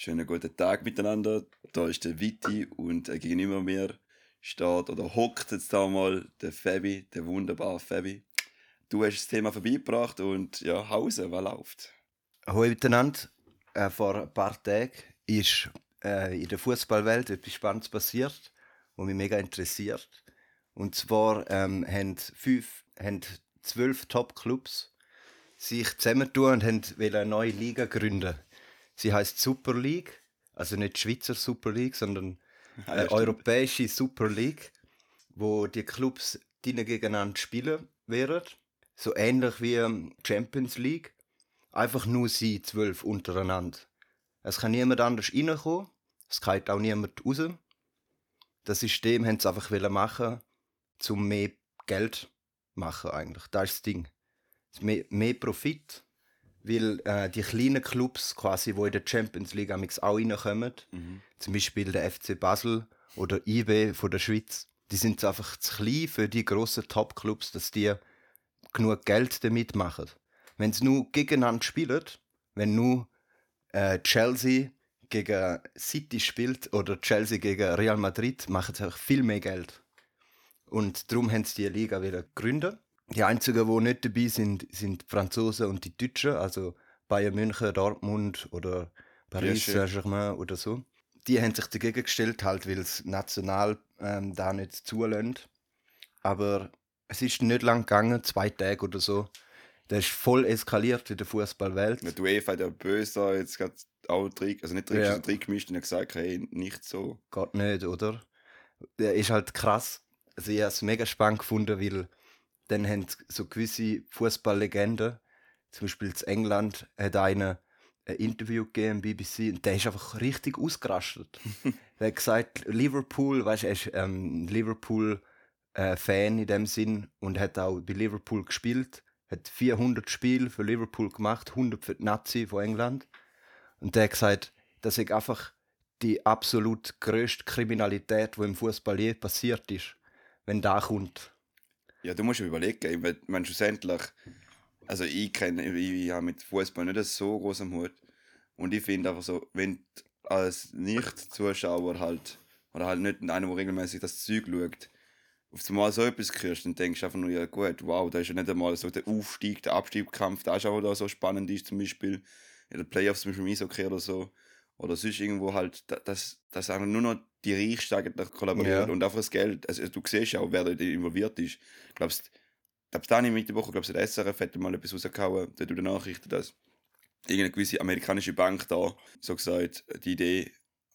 Schönen guten Tag miteinander. Da ist der Vitti und äh, gegenüber mir steht oder hockt jetzt da mal der Fabi, der wunderbare Fabi. Du hast das Thema vorbeigebracht und ja, Hause, was läuft? Hallo miteinander. Äh, vor ein paar Tagen ist äh, in der Fußballwelt etwas Spannendes passiert, was mich mega interessiert. Und zwar ähm, haben, fünf, haben zwölf Top-Clubs sich zusammentun und haben eine neue Liga gründen. Sie heißt Super League, also nicht Schweizer Super League, sondern eine ja, europäische Super League, wo die Clubs gegeneinander spielen werden. So ähnlich wie ähm, Champions League. Einfach nur sie zwölf untereinander. Es kann niemand anders reinkommen. Es kann auch niemand raus. Das System haben sie einfach machen, um mehr Geld zu machen eigentlich. Das ist das Ding. Mehr, mehr Profit, weil äh, die kleinen Clubs quasi, wo in der Champions League auch reinkommen, mhm. zum Beispiel der FC Basel oder IB von der Schweiz, die sind einfach zu klein für die grossen Top-Clubs, dass die genug Geld damit machen. Wenn sie nur gegeneinander spielen, wenn nur äh, Chelsea gegen City spielt oder Chelsea gegen Real Madrid, machen sie einfach viel mehr Geld. Und darum haben sie die Liga wieder gegründet. Die einzigen, die nicht dabei sind, sind die Franzosen und die Deutschen, also Bayern München, Dortmund oder Paris Saint-Germain oder so. Die haben sich dagegen gestellt, halt, weil es national ähm, da nicht zulässt. Aber es ist nicht lang gegangen, zwei Tage oder so. Der ist voll eskaliert in der Fußballwelt. Ja, die UEFA hat ja böse jetzt gerade auch Trick, also nicht Trick, ja. Trick gemischt und hat gesagt, hey, nicht so. Geht nicht, oder? Der ist halt krass. Also ich habe es mega spannend gefunden, weil dann haben so gewisse Fußballlegenden, zum Beispiel in England, hat einer ein Interview gegeben im BBC und der ist einfach richtig ausgerastet. er hat gesagt, Liverpool, weißt du, er ist ähm, Liverpool äh, in dem Sinn und hat auch bei Liverpool gespielt, hat 400 Spiele für Liverpool gemacht, 100 für die Nazi von England und der hat gesagt, das ist einfach die absolut größte Kriminalität, die im Fußball je passiert ist, wenn da kommt. Ja, du musst überlegen, wenn man schlussendlich, also ich kenne, ich, ich habe mit Fußball nicht so groß am Hut und ich finde einfach so, wenn als Nicht-Zuschauer halt oder halt nicht einer, der regelmäßig das Zeug schaut, auf einmal so etwas hörst, dann denkst du einfach nur, ja gut, wow, da ist ja nicht einmal so der Aufstieg, der Abstiegskampf, der ist auch da so spannend ist, zum Beispiel in den Playoffs zum Beispiel im Eishockey oder so. Oder sonst irgendwo halt, dass, dass einfach nur noch die Reichsten eigentlich kollaborieren ja. und einfach das Geld, also du siehst ja auch, wer da involviert ist. Glaubst glaubst da nicht mit der Woche, glaubst du, der SRF hätte mal etwas rausgehauen, der tut Nachrichten, dass irgendeine gewisse amerikanische Bank da, so gesagt, die Idee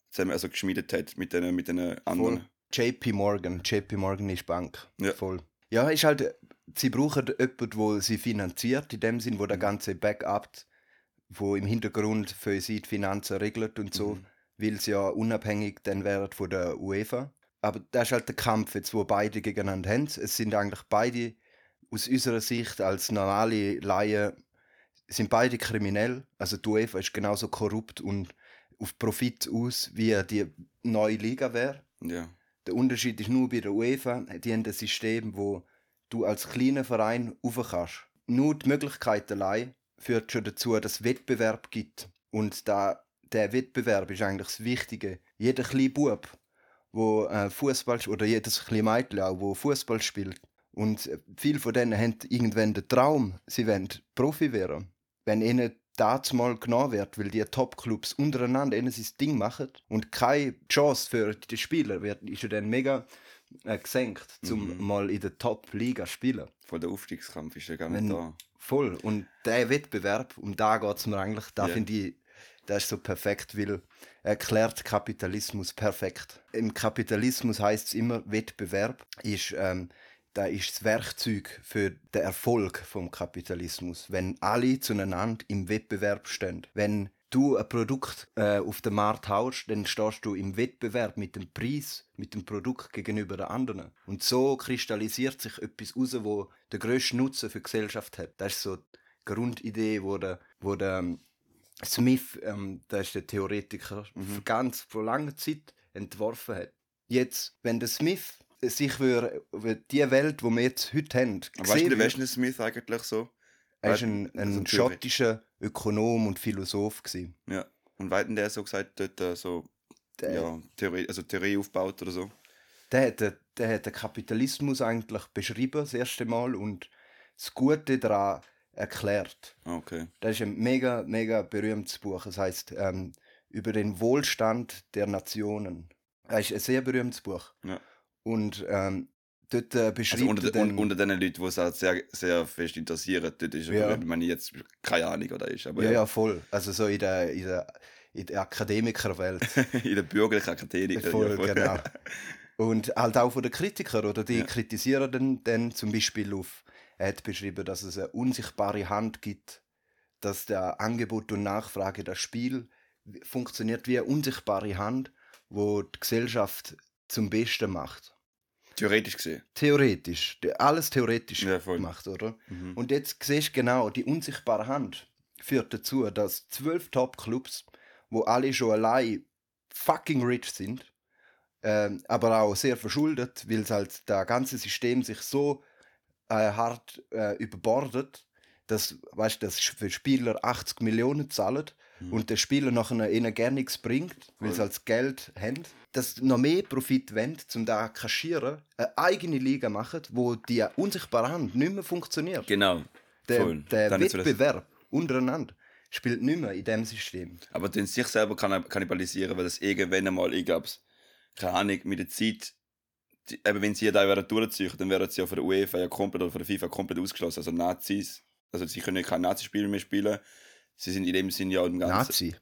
zusammen also geschmiedet hat mit den, mit den anderen. Voll. JP Morgan, JP Morgan ist Bank. Ja. Voll. Ja, ist halt, sie brauchen jemanden, der sie finanziert, in dem Sinn, wo der mhm. ganze Backup wo im Hintergrund für sie die Finanzen regelt und so, mhm. Weil sie ja unabhängig dann wären von der UEFA. Aber das ist halt der Kampf, jetzt, wo beide gegeneinander haben. Es sind eigentlich beide, aus unserer Sicht als normale Laien, sind beide kriminell. Also die UEFA ist genauso korrupt und auf Profit aus, wie die neue Liga wäre. Ja. Der Unterschied ist nur bei der UEFA, die haben ein System, wo du als kleiner Verein rauf kannst. Nur die Möglichkeit allein führt schon dazu, dass es Wettbewerb gibt. Und da, der Wettbewerb ist eigentlich das Wichtige. Jeder kleine Bub, wo äh, Fußball oder jedes kleine Mädchen auch, wo Fußball spielt. Und äh, viele von denen haben irgendwann den Traum, sie wollen Profi werden. Wenn ihnen das mal genommen wird, weil die Top-Clubs untereinander ihnen sein Ding machen und keine Chance für die Spieler wird, ist ja dann mega äh, gesenkt, um mhm. mal in der Top-Liga zu spielen. Von der Aufstiegskampf ist ja gar nicht Wenn, da. Voll. Und der Wettbewerb, um da geht es mir eigentlich, da yeah. finde ich, das ist so perfekt, weil er erklärt Kapitalismus perfekt. Im Kapitalismus heißt es immer, Wettbewerb ist, ähm, da ist das Werkzeug für den Erfolg vom Kapitalismus. Wenn alle zueinander im Wettbewerb stehen. Wenn du ein Produkt äh, auf den Markt haust, dann stehst du im Wettbewerb mit dem Preis, mit dem Produkt gegenüber den anderen. Und so kristallisiert sich etwas raus, wo der grösste Nutzen für die Gesellschaft hat. Das ist so die Grundidee, wo der, wo der ähm, Smith, ähm, der ist der Theoretiker, mhm. ganz vor langer Zeit entworfen hat. Jetzt, wenn der Smith sich für, für die Welt, die wir jetzt heute haben, weißt du, wer ist Smith eigentlich so? Er war ein, ein schottischer Ökonom und Philosoph. Gewesen. Ja. Und weit denn der so gesagt, dort so Der, ja, Theorie, also Theorie aufbaut oder so? der, hat, der hat den Kapitalismus eigentlich beschrieben, das erste Mal, und das Gute daran erklärt. Okay. Das ist ein mega, mega berühmtes Buch. Es heißt ähm, über den Wohlstand der Nationen. Das ist ein sehr berühmtes Buch. Ja. Und ähm, dort äh, beschreibt Also unter, er de, un, unter den Leuten, die es halt sehr, sehr fest interessieren, dort ist Ja. wenn man jetzt keine Ahnung oder ist. Aber ja, ja, voll. Also so in der, in der, in der Akademikerwelt. in der bürgerlichen Akademie. Voll, ja, voll. genau. Und halt auch von den Kritikern, oder? Die Ja. kritisieren dann, dann zum Beispiel auf, er hat beschrieben, dass es eine unsichtbare Hand gibt, dass der Angebot und Nachfrage, das Spiel funktioniert wie eine unsichtbare Hand, wo die Gesellschaft zum Besten macht. Theoretisch gesehen. Theoretisch, alles theoretisch Ja, gemacht, oder? Mhm. Und jetzt siehst du genau, die unsichtbare Hand führt dazu, dass zwölf Top-Clubs, wo alle schon allein fucking rich sind, ähm, aber auch sehr verschuldet, weil halt das ganze System sich so äh, hart äh, überbordet, dass, weißt, dass für Spieler 80 Millionen zahlen und der Spieler nachher ihnen gerne nichts bringt, weil sie als Geld haben, dass noch mehr Profit wollen, um da zu kaschieren, eine eigene Liga machen, wo die unsichtbare Hand nicht mehr funktioniert. Genau. Der, der Wettbewerb untereinander spielt nicht mehr in diesem System. Aber den sich selber kann kannibalisieren, weil das irgendwann einmal, ich glaube, keine Ahnung, mit der Zeit, eben wenn sie da durchziehen, dann werden sie ja von der UEFA ja komplett oder von der FIFA komplett ausgeschlossen. Also Nazis, also sie können kein Nazi-Spiel mehr spielen. Sie sind in dem Sinn ja im ganzen Nazi.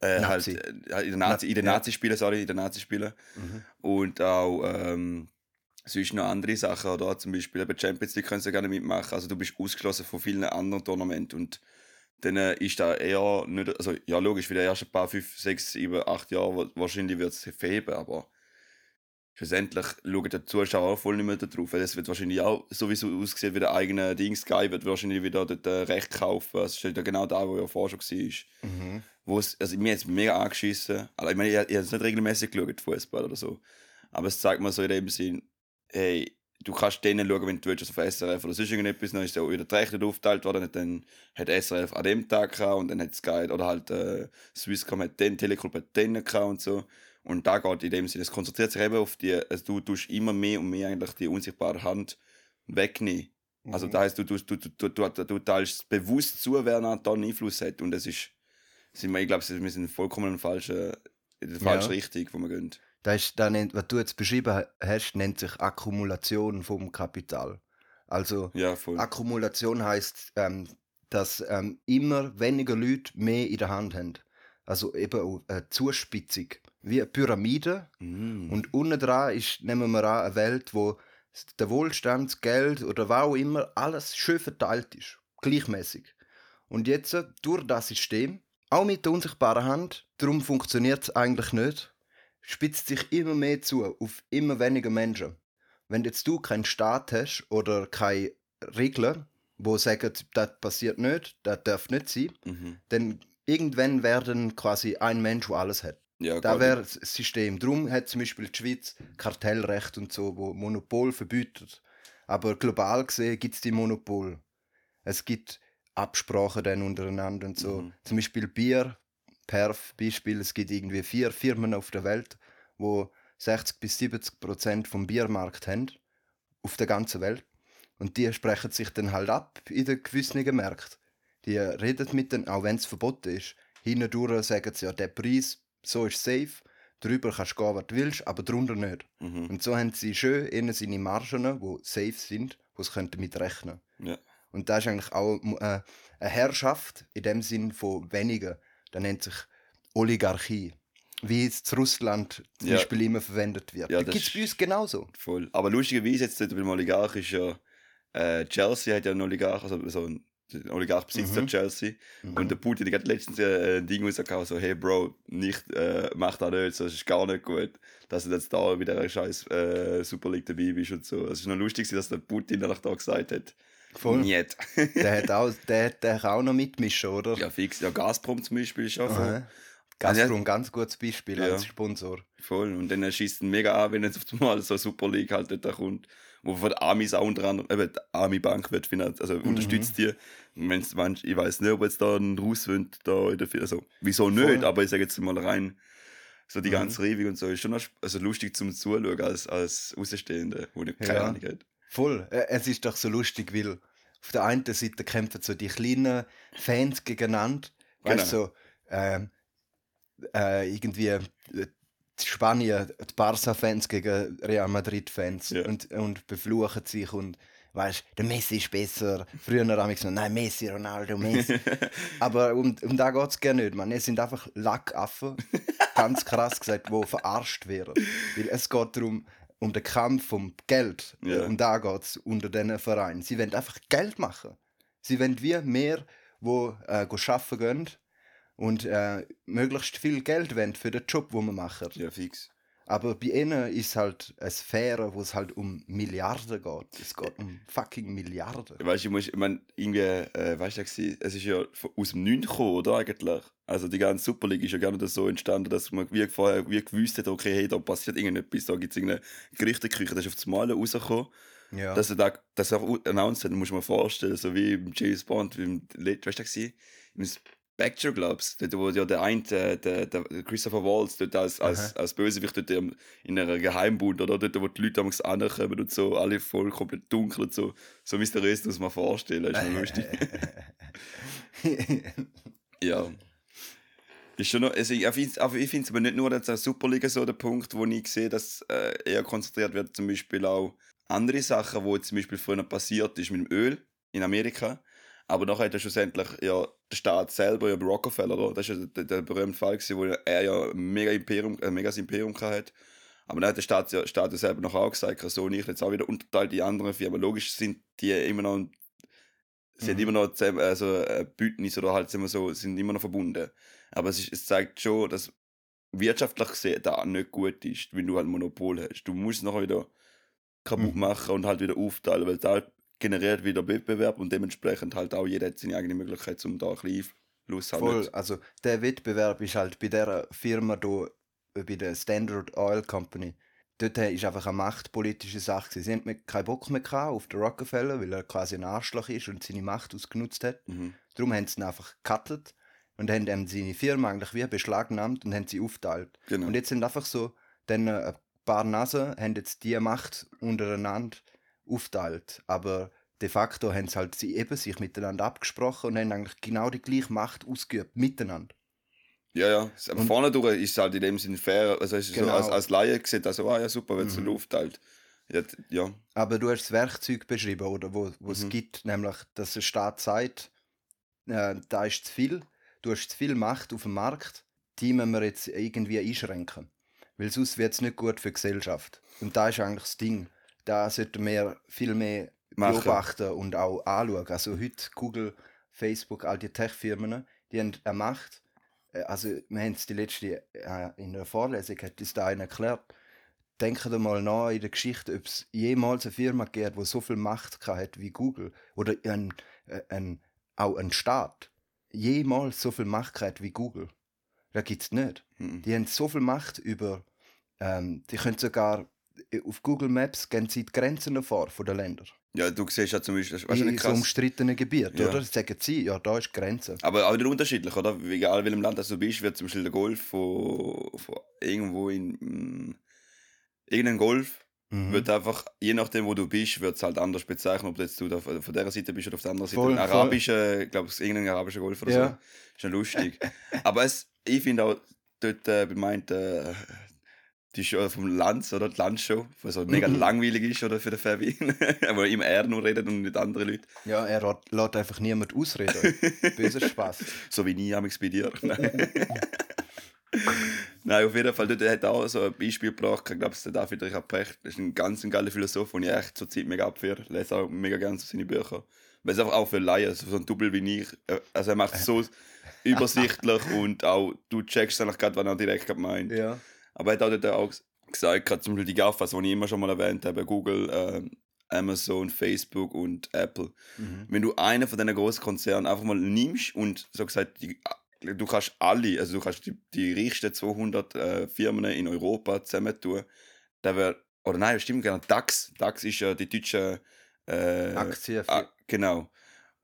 äh, Nazi. halt in den Nazi, in den Ja. Nazi-Spielen, sorry, in den Nazi-Spielen. Und auch ähm, sonst noch andere Sachen, oder? Zum Beispiel eben Champions League können sie gerne mitmachen. Also du bist ausgeschlossen von vielen anderen Tournamenten und dann äh, ist da eher nicht, also ja logisch, für die ersten paar, fünf, sechs, sieben, acht Jahre wa- wahrscheinlich wird es verheben, aber schlussendlich schauen die Zuschauer auch voll nicht mehr weil Es wird wahrscheinlich auch sowieso aussehen wie der eigene Ding. Sky wird wahrscheinlich wieder dort äh, Recht kaufen. Das ist ja genau da, wo er vorher schon war Mhm. es, also mir jetzt mega angeschissen. Also ich meine, ich, ich habe jetzt nicht regelmäßig geschaut, Fußball oder so. Aber es zeigt mir so in dem Sinn, hey, du kannst denen schauen, wenn du willst, also auf SRF oder sonst irgendetwas, dann ist ja wieder die Rechte aufgeteilt worden, und dann hat SRF an dem Tag gehabt und dann hat Sky, oder halt äh, Swisscom hat den, Telekom hat den gehabt und so. Und da geht in dem Sinne, es konzentriert sich eben auf die, also du tust immer mehr und mehr eigentlich die unsichtbare Hand wegnehmen. Also Mhm. das heisst, du, du, du, du, du, du, teilst bewusst zu, wer da einen Einfluss hat und das ist sind wir, ich glaube, wir sind vollkommen in der falschen, in der falschen Ja. Richtung, wo wir gehen. Das ist, das nennt, was du jetzt beschrieben hast, nennt sich Akkumulation vom Kapital. Also Ja. Akkumulation heißt, ähm, dass ähm, immer weniger Leute mehr in der Hand haben. Also eben auch eine Zuspitzung. Wie eine Pyramide. Mm. Und unten dran ist, nehmen wir an, eine Welt, wo der Wohlstand, das Geld oder was auch immer, alles schön verteilt ist. Gleichmäßig. Und jetzt, durch das System, auch mit der unsichtbaren Hand, darum funktioniert es eigentlich nicht, spitzt sich immer mehr zu auf immer weniger Menschen. Wenn jetzt du keinen Staat hast oder keine Regeln, wo sagen, das passiert nicht, das darf nicht sein, Mhm. dann irgendwann werden quasi ein Mensch, der alles hat. Ja, Da wäre das System. Darum hat zum Beispiel die Schweiz Kartellrecht und so, wo Monopol verbietet. Aber global gesehen gibt es die Monopol. Es gibt Absprachen dann untereinander und so. Mhm. Zum Beispiel Bier, Perf, Beispiel, es gibt irgendwie vier Firmen auf der Welt, wo 60 bis 70 Prozent vom Biermarkt haben, auf der ganzen Welt. Und die sprechen sich dann halt ab in den gewissen Märkten. Die reden mit denen, auch wenn es verboten ist. Hindurch sagen sie ja, der Preis, so ist safe, drüber kannst du gehen, was du willst, aber drunter nicht. Mhm. Und so haben sie schön innen seine Margen, die safe sind, wo sie können damit rechnen Ja. Und das ist eigentlich auch äh, eine Herrschaft in dem Sinn von wenigen. Das nennt sich Oligarchie. Wie es zu Russland zum Ja. Beispiel immer verwendet wird. Ja, das das gibt es bei uns genauso. Voll. Aber lustigerweise, jetzt dort beim Oligarch ist ja, äh, Chelsea hat ja einen Oligarch, also so ein ein Oligarch besitzt Mhm. Chelsea. Und der Putin der hat letztens äh, ein Ding rausgehauen, so, hey Bro, nicht, äh, mach das nicht, so, das ist gar nicht gut, dass du jetzt da bei der scheiß äh, Super League dabei bist und so. Es ist noch lustig, dass der Putin danach da gesagt hat, Voll. Niet. Der, hat auch, der, der kann auch noch mitmischen, oder? ja, fix. Ja, Gazprom zum Beispiel ist voll. Aha. Gazprom, ganz gutes Beispiel Ja. als Sponsor. voll. Und dann schießt ihn mega an, wenn jetzt auf einmal so Super League halt dort kommt. Wo von der auch unter anderem, eben die Ami-Bank wird finanziert, also Mhm. unterstützt die. Wenn's manch, ich weiß nicht, ob jetzt da ein Russ wünscht, da in der also wieso nicht, Voll. aber ich sage jetzt mal rein, so die Mhm. ganze Rewe und so, ist schon also lustig zum Zuschauen als, als Außenstehende, wo nicht keine Ja. Ahnung hat. Voll. Äh, Es ist doch so lustig, weil auf der einen Seite kämpfen so die kleinen Fans gegeneinander. Weißt du, Genau. so, ähm, äh, irgendwie äh, die Spanien, die Barca-Fans gegen Real Madrid-Fans Ja. und, und befluchen sich und weißt der Messi ist besser. Früher habe ich gesagt, nein, Messi, Ronaldo, Messi. Aber um, um da geht es gerne nicht, man. Es sind einfach Lackaffen, ganz krass gesagt, die verarscht werden. Weil es geht darum, um den Kampf um Geld. Ja. Und da geht es unter diesen Vereinen. Sie wollen einfach Geld machen. Sie wollen wie mehr, wo äh, arbeiten gehen und äh, möglichst viel Geld wollen für den Job, den wir machen. Ja, fix. Aber bei ihnen ist halt eine Sphäre, wo es halt um Milliarden geht. Es geht um fucking Milliarden. Weißt du, ich muss, ich mein, irgendwie, äh, weißt du, es ist ja aus dem Nichts gekommen, oder eigentlich? Also die ganze Super League ist ja gar nicht so entstanden, dass man wie vorher wie gewusst hat, okay, hey, da passiert irgendetwas, da gibt es irgendeine Gerichtenküche, das ist auf das Malen rausgekommen. Ja. Dass er da, das auch announced hat, muss man vorstellen, so wie im James Bond, wie im, Let- weißt du? Im Spectre, glaubst du, wo ja der eine, der, der, der Christopher Waltz, dort als, als, als Bösewicht dort in einer Geheimbund, oder? Dort, wo die Leute damals ankommen und so, alle voll komplett dunkel und so. So mysteriös muss man vorstellen, das ist noch lustig. ja. Ist schon noch, also ich finde es aber nicht nur jetzt eine Superliga so der Punkt, wo ich sehe, dass äh, eher konzentriert wird, zum Beispiel auch andere Sachen, wo jetzt zum Beispiel früher passiert ist mit dem Öl in Amerika. Aber nachher hat ja schlussendlich ja, der Staat selber, ja Rockefeller, oder? das ist ja der, der berühmte Fall, gewesen, wo er ja ein mega Imperium, ein megas Imperium hatte. Aber dann hat der Staat, ja, Staat ja selber noch auch gesagt, so nicht jetzt auch wieder unterteilt die anderen Firmen. Logisch sind die immer noch, sie Mhm. immer noch zusammen- also ein Bündnis oder halt wir so, sind immer noch verbunden. Aber es, ist, es zeigt schon, dass wirtschaftlich gesehen da nicht gut ist, wenn du halt ein Monopol hast. Du musst es nachher wieder kaputt Mhm. machen und halt wieder aufteilen, weil da generiert wieder Wettbewerb und dementsprechend halt auch jeder hat seine eigene Möglichkeit, um da ein bisschen Einfluss zu. Voll, also der Wettbewerb ist halt bei der Firma da, äh, bei der Standard Oil Company. Dort ist einfach eine machtpolitische Sache. Sie mir keinen Bock mehr auf den Rockefeller, weil er quasi ein Arschloch ist und seine Macht ausgenutzt hat. Mhm. Darum haben sie ihn einfach gecuttet und haben ihm seine Firma eigentlich wie beschlagnahmt und haben sie aufteilt. Genau. Und jetzt sind einfach so, dann äh, ein paar Nasen haben jetzt die Macht untereinander aufteilt. Aber de facto haben sie halt sie eben sich miteinander abgesprochen und haben eigentlich genau die gleiche Macht ausgeübt, miteinander. Ja, ja. Aber Und- vorne durch ist es halt in dem Sinne fair. Also es ist Genau. so, als, als Laie gesehen, also, ah ja, super, wenn es Mhm. so aufteilt. Ja, ja. Aber du hast das Werkzeug beschrieben, oder? Wo, wo es Mhm. gibt, nämlich, dass der Staat sagt, äh, da ist zu viel, du hast zu viel Macht auf dem Markt, die müssen wir jetzt irgendwie einschränken. Weil sonst wird es nicht gut für die Gesellschaft. Und da ist eigentlich das Ding. Da sollten wir viel mehr Machen. beobachten und auch anschauen. Also heute Google, Facebook, all die Tech-Firmen, die haben eine Macht. Äh, Also wir haben es die letzte, äh, in der Vorlesung hat uns da einer erklärt, denkt mal nach in der Geschichte, ob es jemals eine Firma gibt, die so viel Macht hat wie Google oder ein, äh, ein, auch ein Staat jemals so viel Macht hat wie Google. Das gibt es nicht. Mhm. Die haben so viel Macht über, ähm, die können sogar auf Google Maps gehen sie die Grenzen vor von den Ländern. ja, du siehst ja zum Beispiel, das ist In wahrscheinlich so krass. umstrittenen Gebieten, Ja. oder? Sagen sie, ja, da ist die Grenze. Aber auch wieder unterschiedlich, oder? Egal welchem Land das du bist, wird zum Beispiel der Golf von, von irgendwo in. mm, irgendein Golf Mhm. wird einfach, je nachdem wo du bist, wird es halt anders bezeichnet, ob du jetzt du da von dieser Seite bist oder auf der anderen Seite. Voll, ein arabischer, ich glaube, ist irgendein arabischer Golf oder Ja. so. Ist ja lustig. Aber es, ich finde auch dort äh, bemeint, äh, die Show vom Lanz, oder? Die Lanz-Show, was so mega Mhm. langweilig ist, oder? Für den Fabi. wo immer er nur redet und nicht andere Leute. Ja, er lässt- einfach niemand ausreden. Böser Spaß. So wie nie amigs bei dir. Nein. Nein, auf jeden Fall, dort hat er auch so ein Beispiel gebracht, ich glaube, der David Richard Precht, das ist ein ganz ein geiler Philosoph, den ich echt zur Zeit mega abfeiere. lese auch mega gerne so seine Bücher. Weil es einfach auch für Laien, so ein Double wie ich, äh, also er macht es so übersichtlich und auch, du checkst eigentlich gerade, was er direkt meint. Ja. Aber er hat auch dort auch gesagt, gerade zum Beispiel die GAFAs, die ich immer schon mal erwähnt habe, Google, ähm, Amazon, Facebook und Apple. Mhm. Wenn du einen von diesen großen Konzernen einfach mal nimmst und so gesagt, die, du kannst alle, also du kannst die, die reichsten 200 äh, Firmen in Europa zusammentun, dann wäre oder nein, stimmt genau, DAX. DAX ist ja die deutsche äh, Aktien. Ah, genau.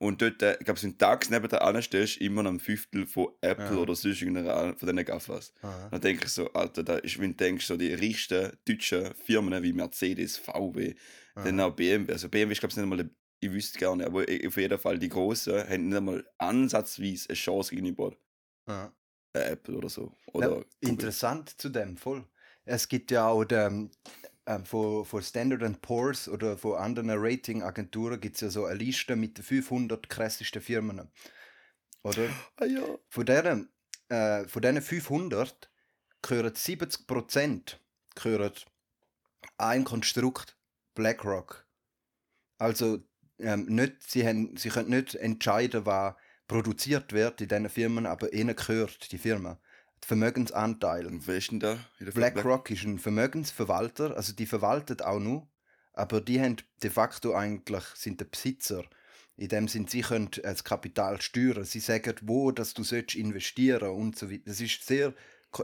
Und dort, äh, ich glaube, so ein DAX neben der anstellst, immer noch ein Fünftel von Apple Ja. oder sonst irgendeiner von diesen Gaffas. Aha. Dann denke ich so, Alter, da ist, wenn du denkst, so die reichsten deutschen Firmen wie Mercedes, VW, dann auch BMW. Also BMW ist, glaube ich, nicht einmal, ich wüsste gar nicht, aber auf jeden Fall die Großen haben nicht einmal ansatzweise eine Chance gegenüber Aha. äh, Apple oder so. Ja, Oder Google. interessant zu dem, voll. Es gibt ja auch den, ähm, von, von Standard Poor's oder von anderen Ratingagenturen gibt es ja so eine Liste mit den 500 krassesten Firmen. Oder? Ah ja. Von denen, äh, von diesen 500 gehören 70% gehören ein Konstrukt BlackRock. Also ähm, nicht, sie, haben, sie können nicht entscheiden, was produziert wird in diesen Firmen, aber ihnen gehört die Firma. Vermögensanteil. Und wer ist denn da? BlackRock ist ein Vermögensverwalter, also die verwaltet auch nur, aber die haben de facto eigentlich sind der Besitzer. In dem Sinn, sie können das Kapital steuern. Sie sagen, wo dass du sollst investieren und so weiter. Das ist sehr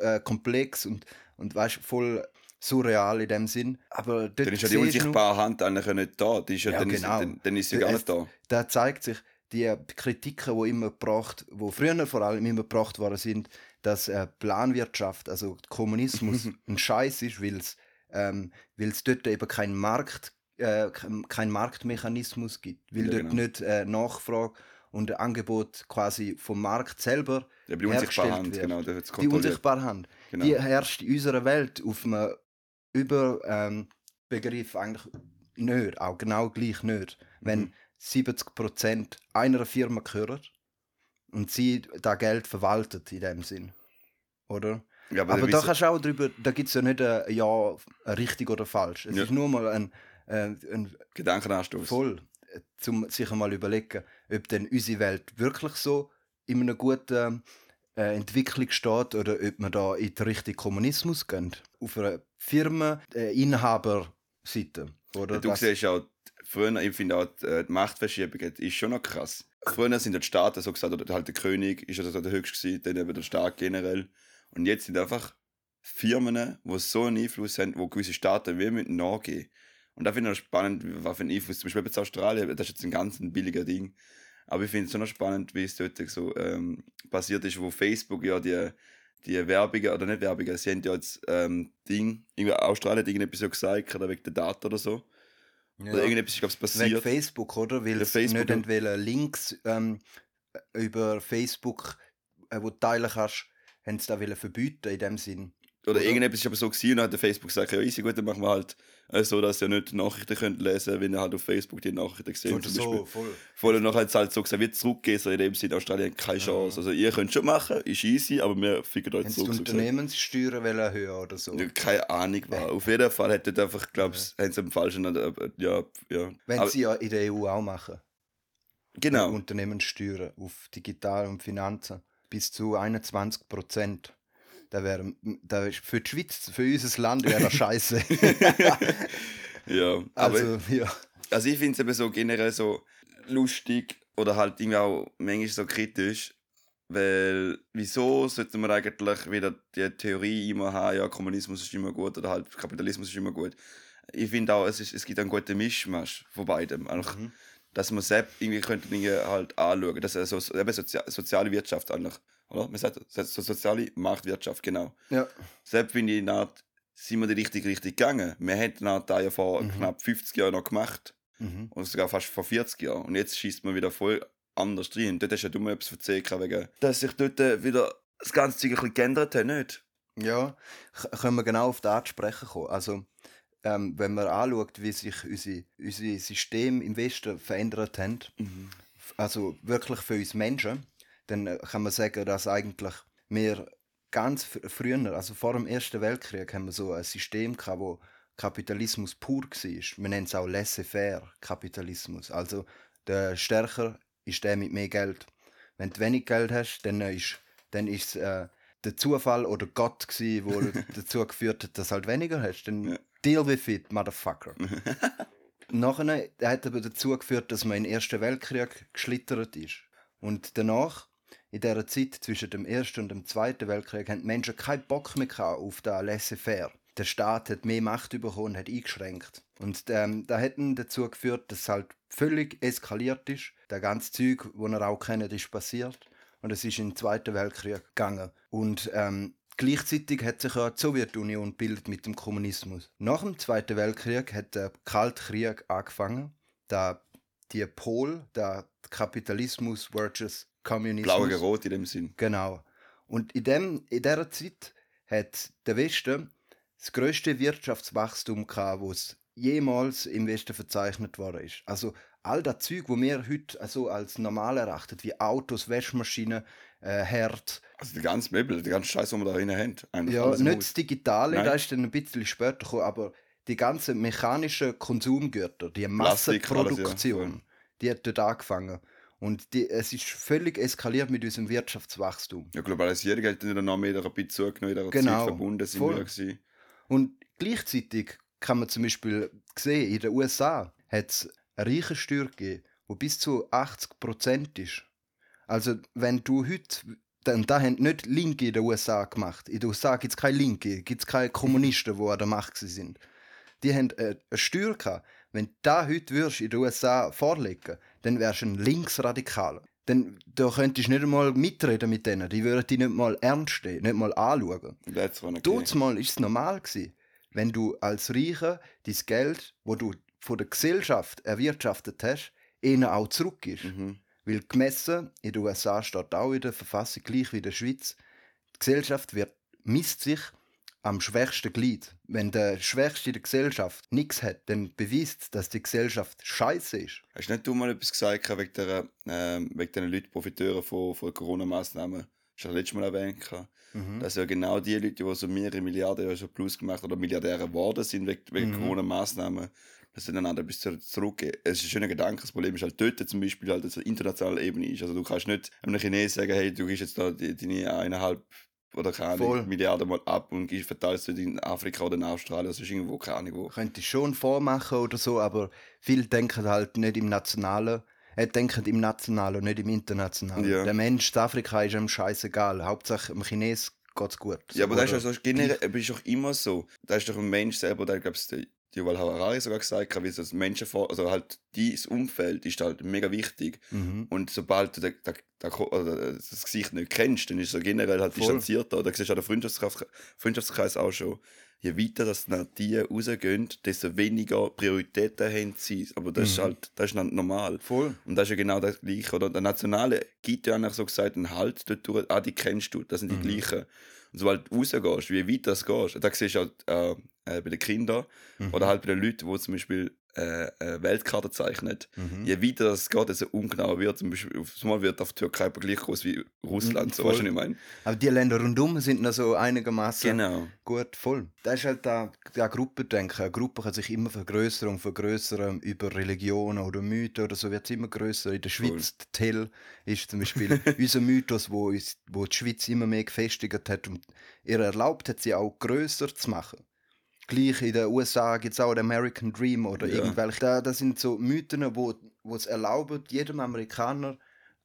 äh, komplex und, und weißt, voll surreal in dem Sinn. Aber dort Dann ist ja die unsichtbare Hand eigentlich nicht da. Die ist ja, Ja, dann, genau. ist, dann, dann ist sie gar nicht da. da zeigt sich die Kritiken, die immer gebracht, wo früher vor allem immer gebracht worden sind, dass äh, Planwirtschaft, also Kommunismus, ein Scheiß ist, weil es ähm, weil's dort eben keinen Markt, äh, kein Marktmechanismus gibt, weil Ja, dort genau. nicht äh, Nachfrage und Angebot quasi vom Markt selber Ja, die unsichtbare hergestellt Hand, wird. genau, die unsichtbare Hand, Genau. die herrscht in unserer Welt auf einem Überbegriff ähm, Begriff eigentlich nicht, auch genau gleich nicht. Wenn Mhm. 70% einer Firma gehören und sie da Geld verwaltet in dem Sinn. Oder? ja, aber, Aber, da kannst du auch drüber, da gibt es ja nicht ein Ja, ein richtig oder falsch. Es Ja. ist nur mal ein, äh, ein Gedankenanstoß. voll, äh, zum sich einmal überlegen, ob denn unsere Welt wirklich so in einer guten äh, Entwicklung steht oder ob wir da in den richtigen Kommunismus gehen. Auf einer Firmen-Inhaber-Seite. Oder? du Das- siehst auch, früher, ich finde auch, äh, die Machtverschiebung ist schon noch krass. Früher sind die Staaten so gesagt, oder halt der König ist ja so der höchste dann eben der Staat generell. Und jetzt sind einfach Firmen, die so einen Einfluss haben, wo gewisse Staaten wie mit nachgehen. Und da finde ich noch spannend, was für einen Einfluss, zum Beispiel jetzt Australien, das ist jetzt ein ganz ein billiger Ding. Aber ich finde es schon noch spannend, wie es dort so ähm, passiert ist, wo Facebook ja die, die Werbungen, oder nicht Werbungen, sie haben ja jetzt ähm, Ding, irgendwie Australien hat irgendetwas so gesagt, oder wegen der Daten oder so. Ja. Oder irgendetwas ist, glaube ich, Wegen passiert. Facebook, oder? Weil Ja, Facebook, nicht entweder Links ähm, über Facebook, äh, wo du teilen kannst, haben sie da verbieten in dem Sinn. Oder oder? irgendetwas ist aber so gewesen und dann hat der Facebook gesagt, ja easy, gut, dann machen wir halt äh, so, dass ihr nicht Nachrichten könnt lesen wenn ihr halt auf Facebook die Nachrichten zum Beispiel. so, voll. Voll und nachher es halt so gesagt, wie zurückgehen, so in dem Sinne, Australien hat keine Chance. Also ihr könnt schon machen, ist easy, aber wir ficken euch Haben zurück. die So gesagt. Unternehmenssteuern wollen erhöhen oder so? Ja, keine Ahnung war. Auf jeden Fall dort einfach, glaube ich, haben sie am falschen, äh, ja, ja. Wenn Aber- sie ja in der EU auch machen. genau. Unternehmenssteuern auf Digital und Finanzen. Bis zu 21 Prozent. Da wäre, da ist für die Schweiz, für unser Land wäre das scheiße. Ja, also, ja. Also ich finde es eben so generell so lustig oder halt irgendwie auch manchmal so kritisch, weil wieso sollte man eigentlich wieder die Theorie immer haben, ja, Kommunismus ist immer gut oder halt Kapitalismus ist immer gut. Ich finde auch, es, ist, es gibt einen guten Mischmasch von beidem. Einfach, Mhm. Dass man selbst irgendwie könnte Dinge halt anschauen. Das ist also eben Sozia soziale Wirtschaft eigentlich. Oder? Man sagt so so soziale Marktwirtschaft, genau. ja. Selbst finde ich, na, sind wir die richtige Richtung gegangen. Wir hätten da ja vor Mhm. knapp 50 Jahren noch gemacht. Mhm. Oder sogar fast vor 40 Jahren. Und jetzt schießt man wieder voll anders rein. Dort hast ja du mir etwas erzählt, wegen, dass sich dort äh, wieder das ganze Zeug ein bisschen geändert hat, nicht? Ja, können wir genau auf das sprechen kommen. Also, ähm, wenn man anschaut, wie sich unsere, unsere Systeme im Westen verändert haben, f- also wirklich für uns Menschen, dann äh, kann man sagen, dass eigentlich wir ganz fr- früher, also vor dem Ersten Weltkrieg, haben wir so ein System gehabt, wo Kapitalismus pur war. Wir nennen es auch laissez-faire Kapitalismus. Also der Stärker ist der mit mehr Geld. Wenn du wenig Geld hast, dann ist dann ist äh, der Zufall oder Gott wo dazu geführt hat, dass du halt weniger hast. Dann Ja. deal with it, motherfucker. Nachher hat aber dazu geführt, dass man in den Ersten Weltkrieg geschlittert ist. Und danach, in dieser Zeit zwischen dem Ersten und dem Zweiten Weltkrieg, haben die Menschen keinen Bock mehr auf das Laissez-faire. der Staat hat mehr Macht bekommen und hat eingeschränkt. Und ähm, da hat dazu geführt, dass es halt völlig eskaliert ist. Der ganze Zeug, wo er auch kennt, ist passiert. Und es ist in den Zweiten Weltkrieg gegangen. Und ähm, gleichzeitig hat sich auch die Sowjetunion bildet mit dem Kommunismus. Nach dem Zweiten Weltkrieg hat der Kalte Krieg angefangen. Da die Pol, der Kapitalismus versus Kommunismus. Blau rot in dem Sinn. Genau. Und in, dem, in dieser Zeit hat der Westen das größte Wirtschaftswachstum gehabt, das jemals im Westen verzeichnet worden ist. Also all das Zeug, wo wir heute also als normal erachten, wie Autos, Waschmaschinen, äh, Herd. Also die ganze Möbel, die ganze Scheiße, die wir da drin haben. Ja, nicht das Digitale, das ist dann ein bisschen später gekommen, aber die ganzen mechanischen Konsumgüter, die Massenproduktion, ja. die hat dort angefangen. Und die, es ist völlig eskaliert mit unserem Wirtschaftswachstum. Ja, Globalisierung hat dann noch mehr ein bisschen zugenommen, in genau, Zeit verbunden sind voll. wir Und gleichzeitig kann man zum Beispiel sehen, in den USA hat es eine reiche Steuer gegeben, die bis zu 80% ist. Also wenn du heute, dann da haben nicht Linke in den USA gemacht. In den USA gibt es keine Linke, gibt es keine Kommunisten, die an der Macht sind. Die haben eine Steuer gehabt. Wenn du da heute würdest in den USA vorlegen dann wärst du ein Linksradikaler. Dann da könntest du nicht einmal mitreden mit denen. Die würden dich nicht mal ernst nehmen, nicht mal anschauen. Dort mal war es normal. Gewesen, wenn du als Reicher dein Geld, wo du von der Gesellschaft erwirtschaftet hast, ihnen auch zurückgibst. Mhm. Weil gemessen, in den USA steht auch in der Verfassung gleich wie in der Schweiz, die Gesellschaft wird, misst sich am schwächsten Glied. Wenn der Schwächste in der Gesellschaft nichts hat, dann beweist, dass die Gesellschaft scheiße ist. Hast du nicht du mal etwas gesagt wegen, der, äh, wegen den Leuten, Profiteure von, von Corona-Massnahmen? Das hast du letztes Mal erwähnt. Mhm. Dass ja genau die Leute, die so mehrere Milliarden Euro plus gemacht oder Milliardäre geworden sind wegen, wegen mhm. Corona-Massnahmen, dass sie dann etwas zurückgeben. Es ist ein schöner Gedanke. Das Problem ist halt dort zum Beispiel halt, dass es internationaler Ebene ist. Also du kannst nicht einem Chinesen sagen, hey, du gehst jetzt da deine eineinhalb oder keine Ahnung, Milliarden mal ab und verteilst du in Afrika oder in Australien, also irgendwo, keine Ahnung wo. Könnte ich schon vormachen oder so, aber viele denken halt nicht im Nationalen. Er denkt im Nationalen und nicht im Internationalen. Ja. Der Mensch in Afrika ist ihm scheißegal. Hauptsache Chines geht es gut. Ja, aber das ist, also generell, ist doch immer so. Da ist doch ein Mensch selber, der, glaube ich, Yuval Harari sogar gesagt, wie das Menschen vor, also halt dieses Umfeld ist halt mega wichtig. Mhm. Und sobald du den, den, den, das Gesicht nicht kennst, dann ist es so generell halt distanzierter. Da siehst du an der Freundschaftskreis, Freundschaftskreis auch schon. Je weiter das die rausgehen, desto weniger Prioritäten haben sie. Aber das mhm. ist halt das ist normal. Voll. Und das ist ja genau das Gleiche. Oder der Nationale gibt ja eigentlich so gesagt einen Halt dort durch, ah, die kennst du, das sind die mhm. gleichen. Und sobald du rausgehst, wie weit das gehst, da siehst du halt, äh, äh, bei den Kindern mhm. oder halt bei den Leuten, die zum Beispiel äh, äh, Weltkarte zeichnet. Mhm. Je weiter das geht, desto ungenauer wird. Zum Beispiel, auf mal wird auf Türkei aber gleich groß wie Russland, so was ich meine. Aber die Länder rundum sind noch so einigermaßen genau. gut voll. Das ist halt da, da Gruppendenken. Eine Gruppe kann sich immer vergrößern und vergrößern über Religionen oder Mythen oder so wird es immer größer. In der Schweiz, voll. Tell ist zum Beispiel unser Mythos, wo, uns, wo die Schweiz immer mehr gefestigt hat und ihr erlaubt hat, sie auch größer zu machen. Gleich in den USA gibt es auch den American Dream oder ja. irgendwelche. Das, das sind so Mythen, wo, wo es erlauben, jedem Amerikaner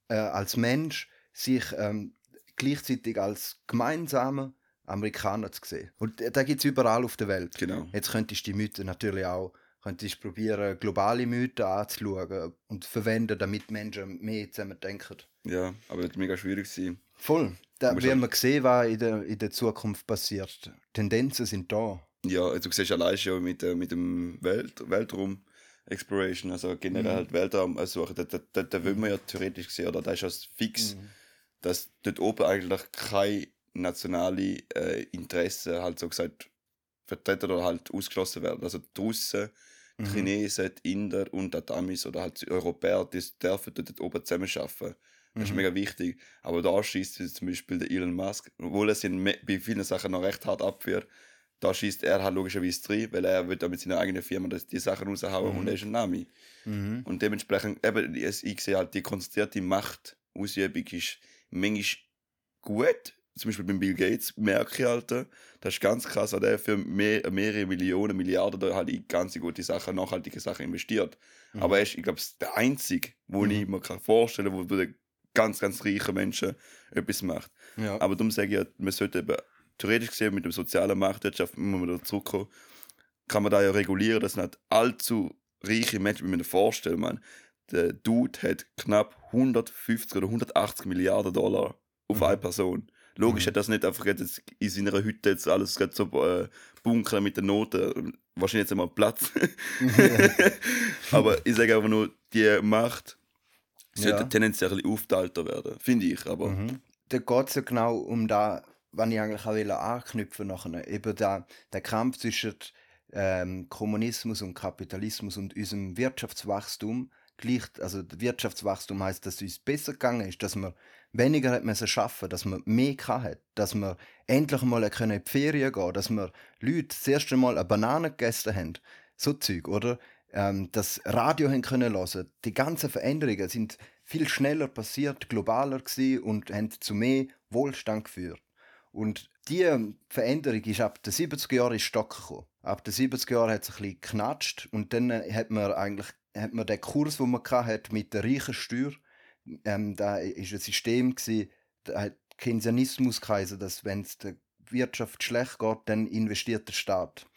äh, als Mensch sich ähm, gleichzeitig als gemeinsamer Amerikaner zu sehen. Und da gibt es überall auf der Welt. Genau. Jetzt könntest du die Mythen natürlich auch könntest probieren, globale Mythen anzuschauen und verwenden, damit Menschen mehr zusammen denken. Ja, aber das wird mega schwierig sein. Voll. Da, wie man gesehen, was in der, in der Zukunft passiert. Tendenzen sind da. Ja, also du siehst allein schon mit, äh, mit dem Welt, Weltraum Exploration, also generell mhm. halt Weltraum suchen, da, da, da, da will man ja theoretisch sehen, oder da ist es fix, mhm. dass dort oben eigentlich keine nationale äh, Interessen halt so gesagt vertreten oder halt ausgeschlossen werden. Also die Russen, die mhm. Chinesen, die Inder und die Amis oder halt die Europäer, die dürfen dort oben zusammen arbeiten. Das ist mhm. mega wichtig. Aber da schießt zum Beispiel der Elon Musk, obwohl er sich bei vielen Sachen noch recht hart abwehrt, da schießt er halt logischerweise drin, weil er wird da mit seiner eigenen Firma die Sachen raushauen mhm. und er ist ein Name. Mhm. Und dementsprechend, eben, ich sehe halt, die konzentrierte Machtausübung ist manchmal gut. Zum Beispiel beim Bill Gates merke ich halt, das ist ganz krass, dass er für mehr, mehrere Millionen, Milliarden da halt in ganz gute Sachen, nachhaltige Sachen investiert. Mhm. Aber er ist, ich glaube, der Einzige, wo mhm. ich mir vorstellen kann, wo ganz, ganz reiche Menschen etwas macht. Ja. Aber darum sage ich, man sollte eben theoretisch gesehen mit der sozialen Marktwirtschaft, muss man da zurückkommen, kann man da ja regulieren, dass nicht allzu reiche Menschen, wie man sich vorstellen, man, der Dude hat knapp 150 oder 180 Milliarden Dollar auf Mhm. eine Person. Logisch Mhm. hat das nicht einfach jetzt in seiner Hütte jetzt alles so äh, bunkern mit den Noten. Wahrscheinlich jetzt einmal Platz. Aber ich sage einfach nur, die Macht sollte Ja. tendenziell ein bisschen werden. Finde ich, aber. Mhm. Da geht es ja genau um da, was ich eigentlich auch will anknüpfen nachher. Eben da, der Kampf zwischen ähm, Kommunismus und Kapitalismus und unserem Wirtschaftswachstum. Gleich, also Wirtschaftswachstum heißt, dass es uns besser gegangen ist, dass man weniger hat müssen schaffen, dass man mehr hat, dass man endlich mal können in die Ferien gehen, dass wir Leute das erste Mal eine Banane gegessen haben. So Zeug, oder? Ähm, das Radio haben können hören. Die ganzen Veränderungen sind viel schneller passiert, globaler gewesen und haben zu mehr Wohlstand geführt. Und diese Veränderung ist ab den 70er Jahren in Stock gekommen. Ab den 70er Jahren hat es ein bisschen geknatscht und dann äh, hat man eigentlich hat man den Kurs, den man hatte mit der reichen Steuer, ähm, da ist ein System gewesen, da hat Keynesianismus geheißen, dass wenn es der Wirtschaft schlecht geht, dann investiert der Staat,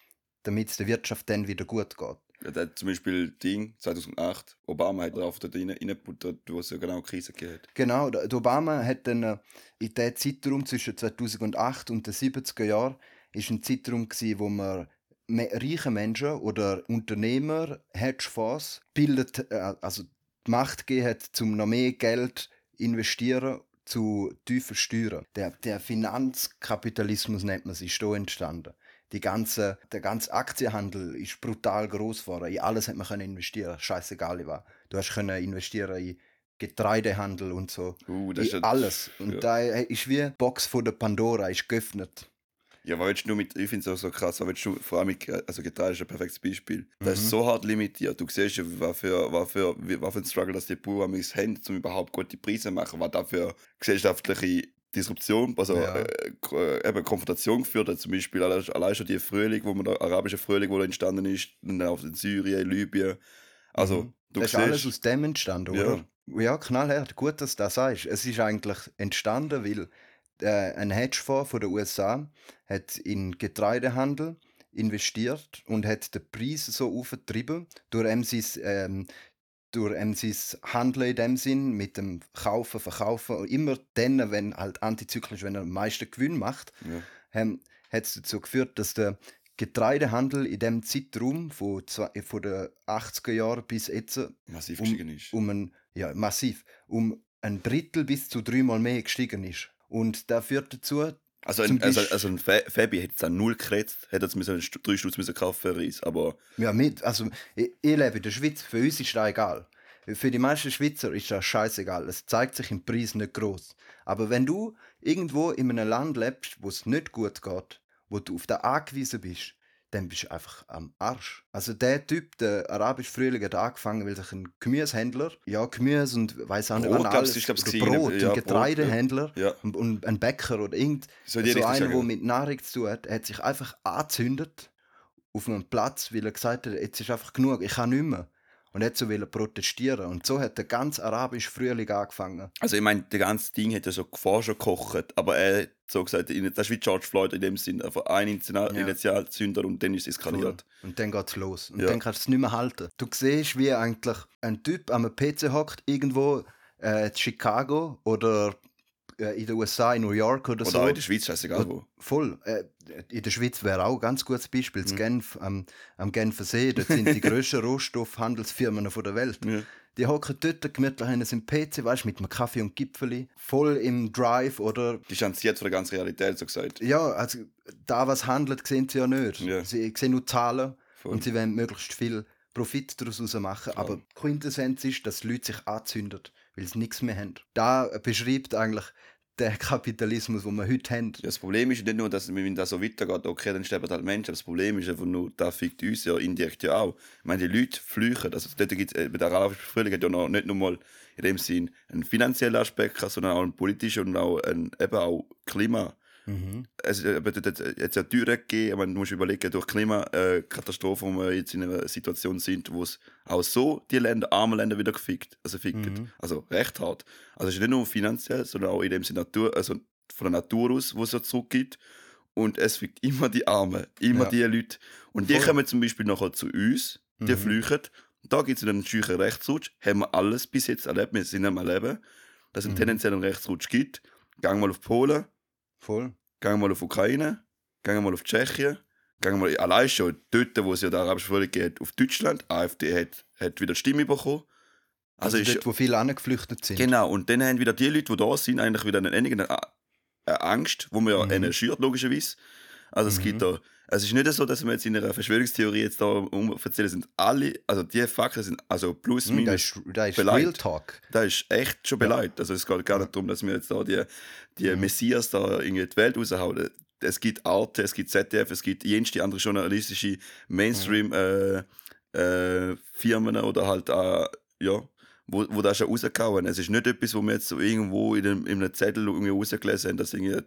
damit es der Wirtschaft dann wieder gut geht. Ja, der zum Beispiel Ding 2008, Obama hat drauf rein, reingebuttert, wo es ja genau Krise gegeben hat. Genau, der Obama hat dann äh, in diesem Zeitraum zwischen 2008 und den 70er Jahren ist ein Zeitraum gewesen, wo man reiche Menschen oder Unternehmer, Hedgefonds bildet, äh, also die Macht gegeben hat, um noch mehr Geld investieren zu tiefen Steuern. Der, der Finanzkapitalismus nennt man sich, ist da entstanden. Die ganze, der ganze Aktienhandel ist brutal groß geworden. In alles hat man können investieren, scheißegal was. Du hast können investieren in Getreidehandel und so. Uh, das ist In ja- alles. Und ja. da ist wie die Box von der Pandora ist geöffnet. Ja, willst du nur mit, ich finde es auch so krass, willst du, vor allem mit, also Getreide ist ein perfektes Beispiel. Das Mhm. ist so hart limitiert. Du siehst ja, was für, was für, was für ein Struggle das die Bauern haben, um überhaupt gute Preise zu machen, was da für gesellschaftliche Disruption, also Ja. äh, äh, eben Konfrontation geführt hat. Zum Beispiel allein, allein schon die Frühling, wo man der arabische Frühling, wo entstanden ist, dann auch in Syrien, Libyen. Also, Mhm. du das ist siehst, alles aus dem entstanden, Ja. oder? Ja, knallhart. Gut, dass du das sagst. Es ist eigentlich entstanden, weil äh, ein Hedgefonds von den USA hat in Getreidehandel investiert und hat den Preis so aufgetrieben, durch eben sein, ähm, durch sein Handeln in dem Sinn, mit dem Kaufen, Verkaufen, und immer dann, wenn halt antizyklisch, wenn er am meisten Gewinn macht, ja. ähm, hat es dazu geführt, dass der Getreidehandel in dem Zeitraum von, zwei, von den 80er Jahren bis jetzt massiv Um- gestiegen ist. um ein, ja, massiv um ein Drittel bis zu dreimal mehr gestiegen ist. Und das führt dazu, Also ein, also, also ein Fa- Fabi hätte es dann null gekriegt, hätte jetzt müssen drei Stutz müssen kaufen für Reis, aber ja, mit, also ich, ich lebe in der Schweiz, für uns ist das egal. Für die meisten Schweizer ist das scheißegal. Es zeigt sich im Preis nicht groß. Aber wenn du irgendwo in einem Land lebst, wo es nicht gut geht, wo du auf das angewiesen bist, dann bist du einfach am Arsch. Also der Typ, der arabische Frühling hat angefangen, weil sich ein Gemüsehändler, ja Gemüse und weiß auch nicht, Brot, alles, ist, glaub's, Brot, ja, ein Brot, ja. Getreidehändler ja. und, und ein Bäcker oder irgend So so einer, der mit Nahrung zu tun hat, hat sich einfach angezündet auf einem Platz, weil er gesagt hat, jetzt ist einfach genug, ich kann nicht mehr. Und hat so wollen protestieren. Und so hat der ganz arabische Frühling angefangen. Also ich meine, das ganze Ding hat ja so vorher schon gekocht, aber er hat so gesagt, das ist wie George Floyd in dem Sinn, einfach ein Initial- Ja. Initialzünder und dann ist es eskaliert. Und dann geht's los. Und Ja. dann kannst du es nicht mehr halten. Du siehst, wie eigentlich ein Typ am PC hockt, irgendwo äh, in Chicago oder in den USA, in New York oder, Oder so. auch in der Schweiz, scheißegal wo. Voll. Äh, in der Schweiz wäre auch ein ganz gutes Beispiel. Mhm. In Genf, am, am Genfer See, dort sind die grössten Rohstoffhandelsfirmen von der Welt. Ja. Die hocken dort gemütlich haben im PC, weißt, mit einem Kaffee und Gipfeli, voll im Drive oder Distanziert von der ganzen Realität, so gesagt. ja, also da was handelt, sehen sie ja nicht. Ja. Sie sehen nur Zahlen Voll. und sie wollen möglichst viel Profit daraus machen. Klar. Aber Quintessenz ist, dass die Leute sich anzünden, weil sie nichts mehr haben. Da beschreibt eigentlich der Kapitalismus, den wir heute haben. Ja, das Problem ist nicht nur, dass wenn das so weitergeht, okay, dann sterben halt Menschen. Das Problem ist einfach nur, das fickt uns ja indirekt ja auch. Ich meine, die Leute flüchen. Also dort gibt's, äh, bei der arabischen Frühling hat ja noch, nicht nur mal in dem Sinn einen finanziellen Aspekt, sondern auch einen politischen und auch einen, eben auch Klima. Mhm. Es äh, hat jetzt ja Türen gegeben, meine, du musst überlegen, durch Klimakatastrophen, wo wir jetzt in einer Situation sind, wo es auch so die Länder, arme Länder wieder gefickt, also fickt, Mhm. also recht hart. Also es ist nicht nur finanziell, sondern auch in dem Sinne Natur, also von der Natur aus, wo es ja zurückgeht. und es fickt immer die Armen, immer Ja. die Leute. Und die Voll. kommen zum Beispiel nachher zu uns, die Mhm. flüchen. Da gibt es einen scheuchen Rechtsrutsch. Haben wir alles bis jetzt erlebt. Wir sind am Erleben, dass es einen Mhm. tendenziellen Rechtsrutsch gibt. Gehen mal auf Polen, Voll. gehen mal auf Ukraine, gehen mal auf Tschechien, gehen mal allein schon dort, wo es ja der arabische Frühling geht, auf Deutschland. AfD hat, hat wieder die Stimme bekommen. Also, Also, ist, dort, wo viele angeflüchtet sind. Genau, und dann haben wieder die Leute, die da sind, eigentlich wieder eine, eine, eine Angst, wo man ja Mhm. schürt, logischerweise. Also es Mhm. gibt da, es ist nicht so, dass wir jetzt in einer Verschwörungstheorie jetzt da um erzählen, sind alle, also die Fakten sind also plus, Hm, minus, Das ist, das ist beleidigt. Real Talk. da ist echt schon beleidigt. Also es geht gar nicht darum, dass wir jetzt da die, die Mhm. Messias da in die Welt raushauen. Es gibt Arte, es gibt ZDF, es gibt jenste andere journalistische Mainstream äh, äh, Firmen oder halt äh, ja, wo, wo das schon rausgehauen. Es ist nicht etwas, wo wir jetzt so irgendwo in einem, in einem Zettel irgendwie rausgelesen haben, dass irgendwie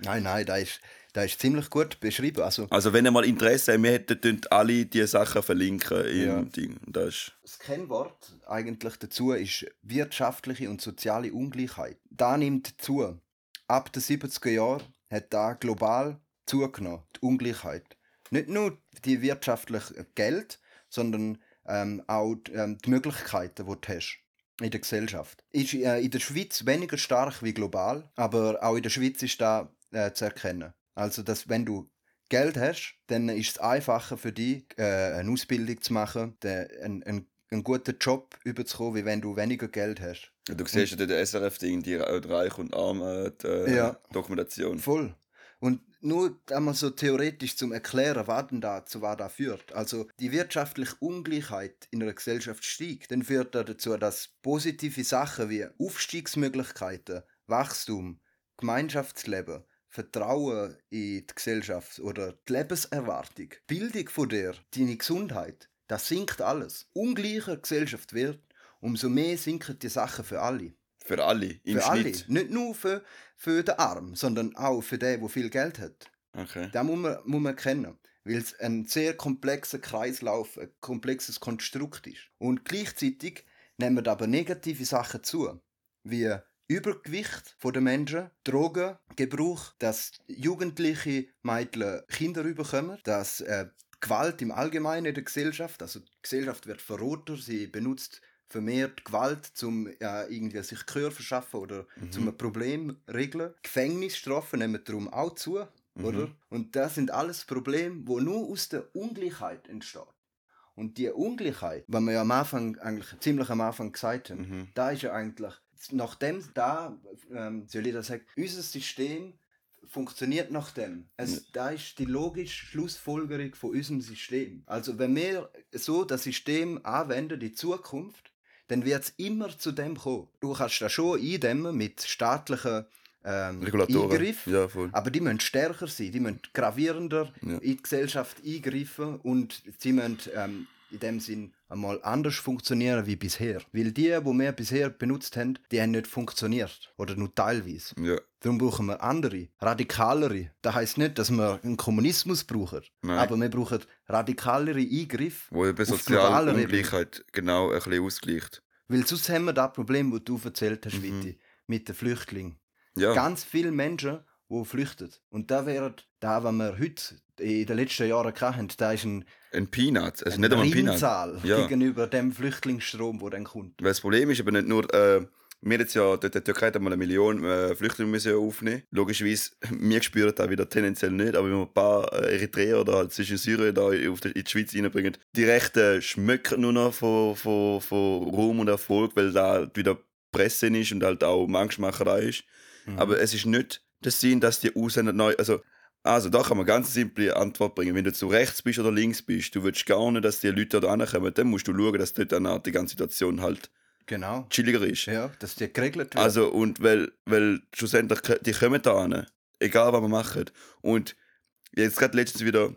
Nein, nein, das ist, das ist ziemlich gut beschrieben. Also, also wenn ihr mal Interesse habt, wir hätten alle diese Sachen verlinken im Ja. Ding. Das ist, das Kennwort eigentlich dazu ist wirtschaftliche und soziale Ungleichheit. Da nimmt zu. Ab den 70er Jahren hat da global zugenommen, die Ungleichheit. Nicht nur die wirtschaftliche Geld, sondern ähm, auch ähm, die Möglichkeiten, die du hast in der Gesellschaft. Ist äh, in der Schweiz weniger stark wie global, aber auch in der Schweiz ist da äh, zu erkennen. Also, dass wenn du Geld hast, dann ist es einfacher für dich, äh, eine Ausbildung zu machen, einen, einen, einen guten Job überzukommen, wie wenn du weniger Geld hast. du siehst ja den SRF-Ding, die äh, die Reich und Arm äh, äh, Ja. Dokumentation. Voll. Und nur einmal so theoretisch zum Erklären, was denn da, zu was da führt. Also die wirtschaftliche Ungleichheit in einer Gesellschaft steigt, dann führt das dazu, dass positive Sachen wie Aufstiegsmöglichkeiten, Wachstum, Gemeinschaftsleben, Vertrauen in die Gesellschaft oder die Lebenserwartung, Bildung von dir, deine Gesundheit, das sinkt alles. Ungleicher Gesellschaft wird, umso mehr sinken die Sachen für alle. Für alle, im Für Schnitt. alle. Nicht nur für, für den Arm, sondern auch für den, der viel Geld hat. Okay. Das muss man, muss man kennen. Weil es ein sehr komplexer Kreislauf, ein komplexes Konstrukt ist. Und gleichzeitig nehmen aber negative Sachen zu. Wie Übergewicht der Menschen, Drogengebrauch, dass jugendliche Mädchen Kinder bekommen, dass äh, Gewalt im Allgemeinen in der Gesellschaft, also die Gesellschaft wird verroter, sie benutzt vermehrt Gewalt, um äh, irgendwie sich Gehör verschaffen oder Mhm. zum ein Problem regeln. Gefängnisstrafen nehmen darum auch zu, Mhm. oder? Und das sind alles Probleme, wo nur aus der Ungleichheit entsteht. Und die Ungleichheit, was wir ja am Anfang, eigentlich ziemlich am Anfang gesagt haben, Mhm. da ist ja eigentlich, nachdem da, ähm, das sagen, unser System funktioniert nach dem. Es, Da ist die logische Schlussfolgerung von unserem System. Also wenn wir so das System anwenden in Zukunft, dann wird es immer zu dem kommen. Du kannst das schon eindämmen mit staatlichen ähm. Eingriffen, Ja, aber die müssen stärker sein, die müssen gravierender Ja. in die Gesellschaft eingreifen und sie müssen ähm, in dem Sinn einmal anders funktionieren wie bisher. Weil die, die wir bisher benutzt haben, die haben nicht funktioniert. Oder nur teilweise. Ja. Darum brauchen wir andere, radikalere. Das heisst nicht, dass wir einen Kommunismus brauchen. Nein. Aber wir brauchen radikalere Eingriffe Wo eben soziale. Ungleichheit genau ein bisschen ausgleicht. Weil sonst haben wir das Problem, das du erzählt hast, Mhm. Witti, mit den Flüchtlingen. Ja. Ganz viele Menschen, die flüchten. Und da wäre da, was wir heute in den letzten Jahren hatten, da ist ein, ein Peanut. Also ein nicht einmal ein Peanut. Ja. gegenüber dem Flüchtlingsstrom, der dann kommt. Weil das Problem ist aber nicht nur, äh, wir jetzt ja, die, die Türkei hat mal eine Million äh, Flüchtlinge müssen aufnehmen. Logischerweise, wir spüren das wieder tendenziell nicht, aber wenn wir ein paar äh, Eritreer oder halt zwischen Syrien da auf die, in die Schweiz reinbringen, die Rechten schmücken nur noch von, von, von Ruhm und Erfolg, weil da wieder Presse ist und halt auch Angstmacherei ist. Mhm. Aber es ist nicht der Sinn, dass die Ausländer neu. Also, also da kann man ganz simple Antwort bringen. Wenn du zu rechts bist oder links bist, du willst gar nicht, dass die Leute da ankommen, dann musst du schauen, dass dort dann die ganze Situation halt Genau. chilliger ist. Ja, dass die geregelt wird. Also, und weil, weil schlussendlich, die kommen da an, egal was wir machen. Und jetzt gerade letztens wieder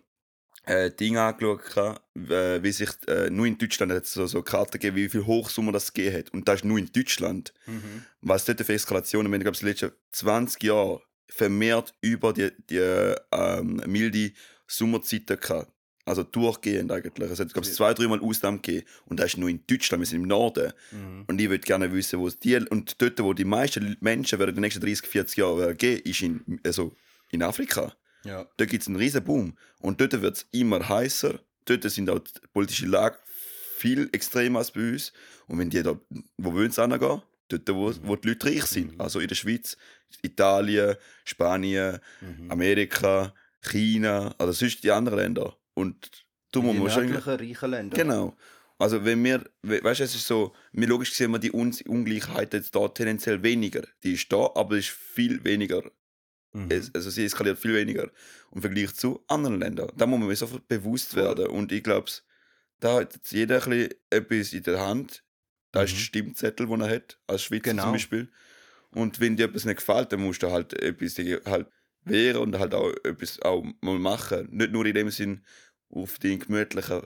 äh, Dinge angeschaut, äh, wie sich äh, nur in Deutschland hat so, so Karten gegeben, wie viel Hochsummer das gegeben hat. Und das ist nur in Deutschland. mhm. Was dort für Eskalationen, wir haben, glaube ich, die letzten 20 Jahre vermehrt über die, die ähm, milde Sommerzeiten gehabt. Also durchgehend eigentlich. Es hat, glaube ich, zwei, dreimal Ausnahmen gegeben. Und das ist nur in Deutschland, wir sind im Norden. Mhm. Und ich würde gerne wissen, wo es die. Und dort, wo die meisten Menschen werden in den nächsten 30, 40 Jahren werden gehen, ist in, also in Afrika. Ja. Da gibt es einen riesen Boom. Und dort wird es immer heißer. Dort sind auch die politische Lage viel extremer als bei uns. Und wenn die da, wo wollen sie hingehen? Dort, wo, wo die Leute reich sind. Mhm. Also in der Schweiz, Italien, Spanien, Mhm. Amerika, China, also sonst die anderen Länder. Und du musst wahrscheinlich. reichen Länder. Genau. Also wenn wir, we- weißt du, es ist so, wir logisch sehen wir die Un Ungleichheit jetzt da tendenziell weniger. Die ist da, aber es ist viel weniger. Mhm. Es, also sie eskaliert viel weniger im Vergleich zu anderen Ländern. Da muss man sich sofort bewusst werden. Und ich glaube, da hat jetzt jeder ein bisschen etwas in der Hand. Da ist Mhm. der Stimmzettel, den er hat, als Schweizer Genau. zum Beispiel. Und wenn dir etwas nicht gefällt, dann musst du halt etwas halt wehren und halt auch etwas auch mal machen. Nicht nur in dem Sinn auf den gemütlichen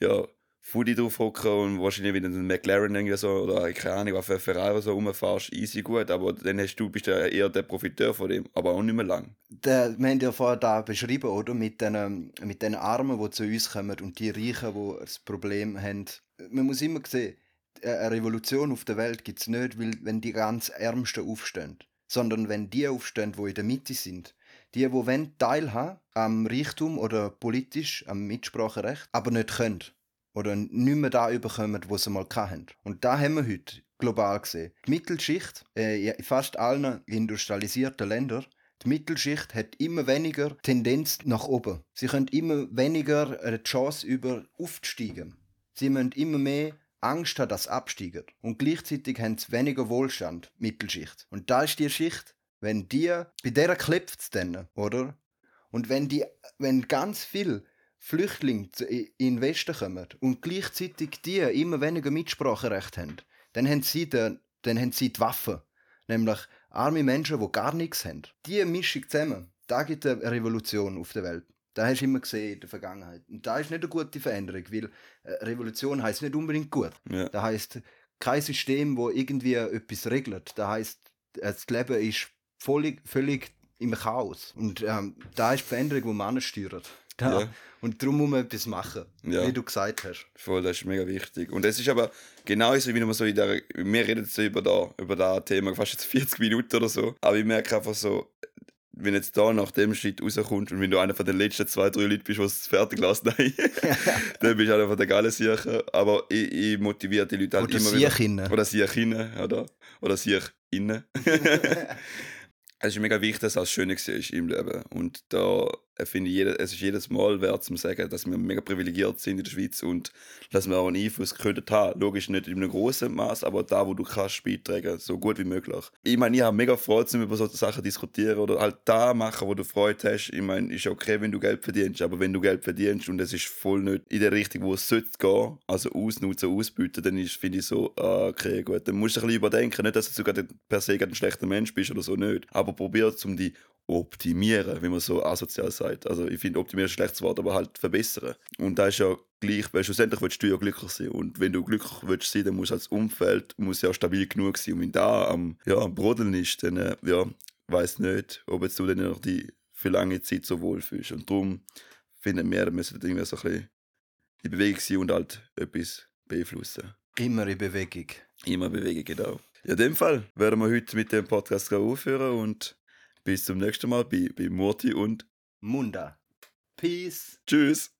ja, Foodie drauf hocken und wahrscheinlich wieder einen McLaren irgendwie so oder keine Ahnung, was für ein Ferrari so rumfährst, easy gut, aber dann hast du, bist du eher der Profiteur von dem, aber auch nicht mehr lang. Der, wir haben ja vorher da beschrieben, oder? Mit den, mit den Armen, die zu uns kommen und die Reichen, die das Problem haben. Man muss immer sehen, eine Revolution auf der Welt gibt es nicht, weil, wenn die ganz Ärmsten aufstehen, sondern wenn die aufstehen, die in der Mitte sind. Die, die wollen teilhaben am Reichtum oder politisch, am Mitspracherecht, aber nicht können. Oder nicht mehr da überkommen, wo sie mal hatten. Und da haben wir heute global gesehen. Die Mittelschicht äh, in fast allen industrialisierten Ländern die Mittelschicht hat immer weniger Tendenz nach oben. Sie können immer weniger eine Chance über aufzusteigen. Sie müssen immer mehr Angst haben, dass absteigen. Und gleichzeitig haben sie weniger Wohlstand, Mittelschicht. Und da ist die Schicht, wenn die, bei der klopft es dann, oder? Und wenn die, wenn ganz viel Flüchtlinge in den Westen kommen und gleichzeitig die immer weniger Mitspracherecht haben, dann haben sie, den, dann haben sie die Waffen. Nämlich arme Menschen, die gar nichts haben. Die Mischung zusammen, da gibt eine Revolution auf der Welt. Das hast du immer gesehen in der Vergangenheit. Und da ist nicht eine gute Veränderung, weil äh, Revolution heißt nicht unbedingt gut. Ja. Das heißt kein System, wo irgendwie etwas regelt. Das heißt, das Leben ist völlig, völlig im Chaos. Und ähm, da ist die Veränderung, die man steuert. Da. Ja. Und darum muss man etwas machen, Ja. wie du gesagt hast. Voll, das ist mega wichtig. Und es ist aber genauso, wie man so in der. Wir reden jetzt so über da, über das Thema fast jetzt 40 Minuten oder so. Aber ich merke einfach so, wenn jetzt da nach dem Schritt rauskommst und wenn du einer von den letzten zwei, drei Leuten bist, die es fertig lassen, nein, dann bist du einer von der geilen Sicher. Aber ich, ich motiviere die Leute halt Oder immer wieder. Oder Siechinnen, oder? Oder Siechinnen. es ist mega wichtig, dass es schön war im Leben. Und da finde ich, jeder, es ist jedes Mal wert zu sagen, dass wir mega privilegiert sind in der Schweiz und dass wir auch einen Einfluss können haben. Logisch nicht in einem großen Maß, aber da, wo du kannst, beitragen, so gut wie möglich. Ich meine, ich habe mega Freude, zum über solche Sachen diskutieren oder halt da machen, wo du Freude hast. Ich meine, ist okay, wenn du Geld verdienst, aber wenn du Geld verdienst und es ist voll nicht in der Richtung, wo es sollte gehen, also ausnutzen, ausbieten, dann ist, finde ich so, ah, okay, gut, dann musst du ein bisschen überdenken. Nicht, dass du sogar per se ein schlechter Mensch bist oder so, nicht. Aber probier um die optimieren, wie man so asozial sagt. Also ich finde, optimieren ist ein schlechtes Wort, aber halt verbessern. Und da ist ja gleich, weil schlussendlich willst du ja glücklich sein. Und wenn du glücklich willst sein, dann muss das Umfeld muss ja stabil genug sein. Und wenn da am, ja, am Brodeln ist, dann äh, ja, weiß nicht, ob jetzt du dann noch die für lange Zeit so wohlfühlst. Und darum finden wir, müssen irgendwie so ein bisschen in Bewegung sein und halt etwas beeinflussen. Immer in Bewegung. Immer Bewegung, genau. Ja, in dem Fall werden wir heute mit dem Podcast aufhören und bis zum nächsten Mal bei, bei Murti und Munda. Peace. Tschüss.